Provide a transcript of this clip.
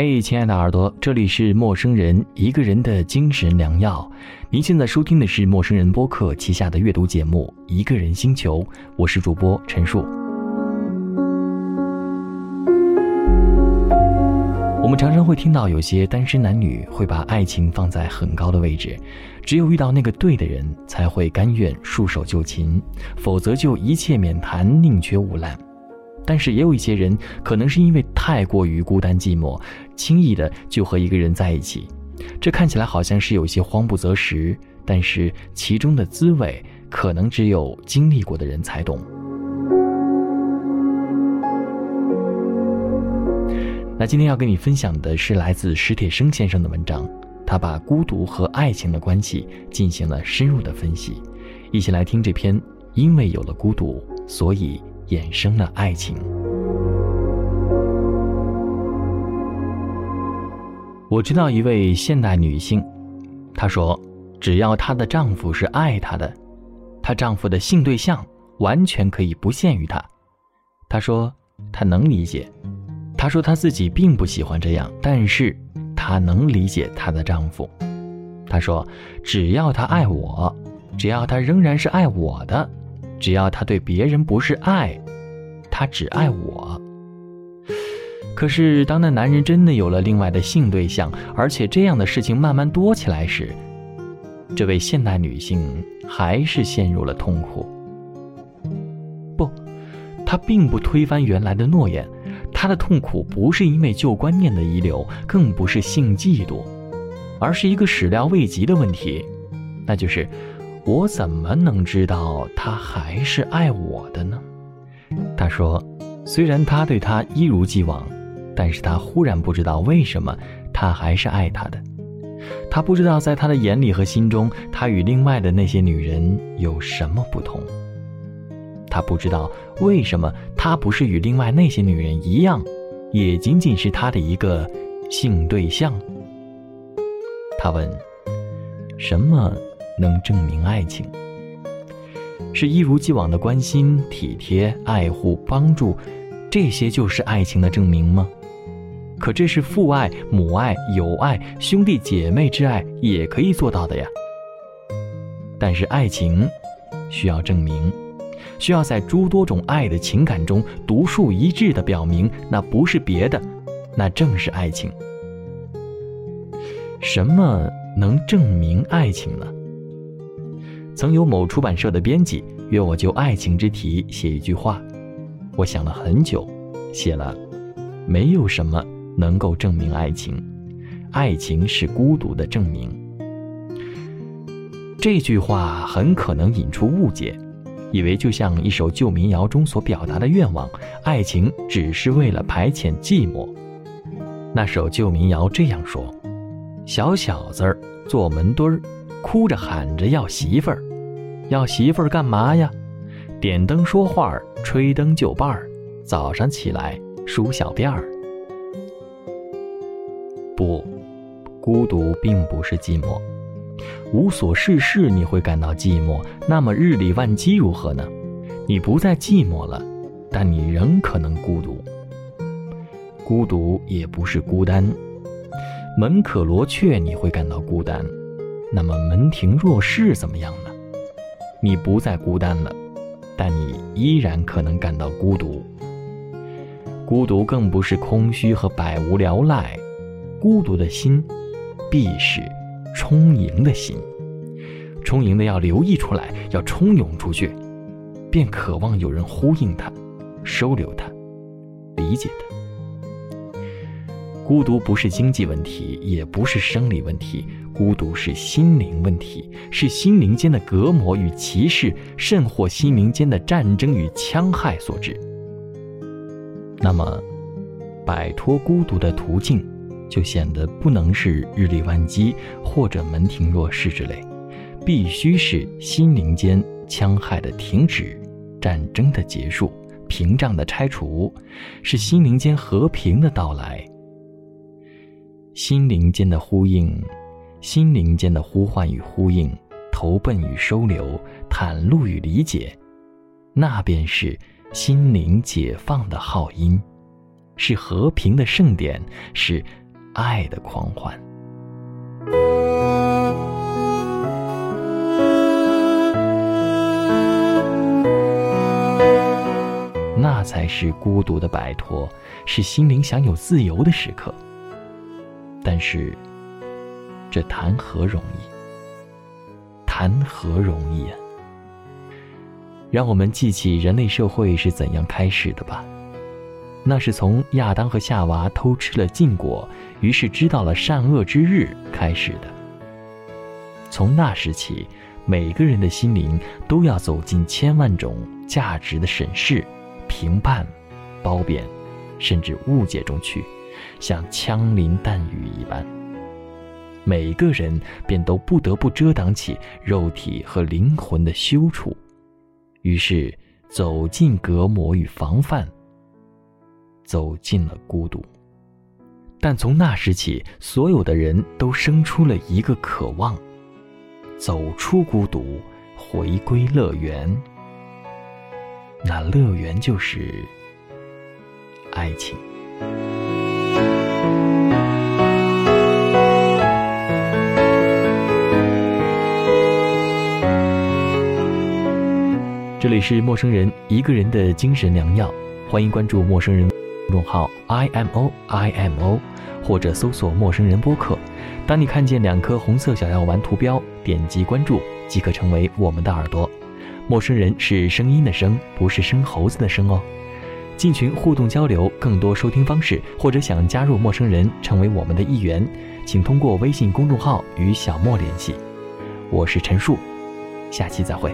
嘿，亲爱的耳朵，这里是陌生人一个人的精神良药。您现在收听的是陌生人播客旗下的阅读节目《一个人星球》，我是主播陈树。我们常常会听到有些单身男女会把爱情放在很高的位置，只有遇到那个对的人才会甘愿束手就擒，否则就一切免谈，宁缺毋滥。但是也有一些人，可能是因为太过于孤单寂寞，轻易的就和一个人在一起。这看起来好像是有些慌不择食，但是其中的滋味，可能只有经历过的人才懂。那今天要跟你分享的是来自史铁生先生的文章，他把孤独和爱情的关系进行了深入的分析。一起来听这篇，因为有了孤独，所以。衍生了爱情。我知道一位现代女性，她说，只要她的丈夫是爱她的，她丈夫的性对象完全可以不限于她。她说，她能理解。她说她自己并不喜欢这样，但是她能理解她的丈夫。她说，只要他爱我，只要他仍然是爱我的。只要他对别人不是爱，他只爱我。可是，当那男人真的有了另外的性对象，而且这样的事情慢慢多起来时，这位现代女性还是陷入了痛苦。不，她并不推翻原来的诺言，她的痛苦不是因为旧观念的遗留，更不是性嫉妒，而是一个始料未及的问题，那就是。我怎么能知道他还是爱我的呢？他说：“虽然他对他一如既往，但是他忽然不知道为什么他还是爱他的。他不知道在他的眼里和心中，他与另外的那些女人有什么不同。他不知道为什么他不是与另外那些女人一样，也仅仅是他的一个性对象。”他问：“什么？”能证明爱情，是一如既往的关心、体贴、爱护、帮助，这些就是爱情的证明吗？可这是父爱、母爱、友爱、兄弟姐妹之爱也可以做到的呀。但是爱情需要证明，需要在诸多种爱的情感中独树一帜的表明，那不是别的，那正是爱情。什么能证明爱情呢？曾有某出版社的编辑约我就爱情之题写一句话，我想了很久，写了：没有什么能够证明爱情，爱情是孤独的证明。这句话很可能引出误解，以为就像一首旧民谣中所表达的愿望，爱情只是为了排遣寂寞。那首旧民谣这样说：小小子儿坐门墩儿，哭着喊着要媳妇儿。要媳妇儿干嘛呀？点灯说话儿，吹灯就伴儿，早上起来梳小辫儿。不，孤独并不是寂寞。无所事事你会感到寂寞，那么日理万机如何呢？你不再寂寞了，但你仍可能孤独。孤独也不是孤单。门可罗雀你会感到孤单，那么门庭若市怎么样呢？你不再孤单了，但你依然可能感到孤独。孤独更不是空虚和百无聊赖，孤独的心，必是充盈的心，充盈的要流溢出来，要充涌出去，便渴望有人呼应他，收留他，理解他。孤独不是经济问题，也不是生理问题，孤独是心灵问题，是心灵间的隔膜与歧视，甚或心灵间的战争与戕害所致。那么，摆脱孤独的途径，就显得不能是日理万机或者门庭若市之类，必须是心灵间戕害的停止，战争的结束，屏障的拆除，是心灵间和平的到来。心灵间的呼应，心灵间的呼唤与呼应，投奔与收留，袒露与理解，那便是心灵解放的号音，是和平的盛典，是爱的狂欢。那才是孤独的摆脱，是心灵享有自由的时刻。但是，这谈何容易？谈何容易啊！让我们记起人类社会是怎样开始的吧。那是从亚当和夏娃偷吃了禁果，于是知道了善恶之日开始的。从那时起，每个人的心灵都要走进千万种价值的审视、评判、褒贬，甚至误解中去，像枪林弹雨一般。每个人便都不得不遮挡起肉体和灵魂的羞处，于是走进隔膜与防范。走进了孤独，但从那时起，所有的人都生出了一个渴望：走出孤独，回归乐园。那乐园就是爱情。这里是陌生人一个人的精神良药，欢迎关注陌生人。公众号 i m o i m o，或者搜索“陌生人播客”。当你看见两颗红色小药丸图标，点击关注即可成为我们的耳朵。陌生人是声音的声，不是生猴子的生哦。进群互动交流，更多收听方式，或者想加入陌生人成为我们的一员，请通过微信公众号与小莫联系。我是陈树，下期再会。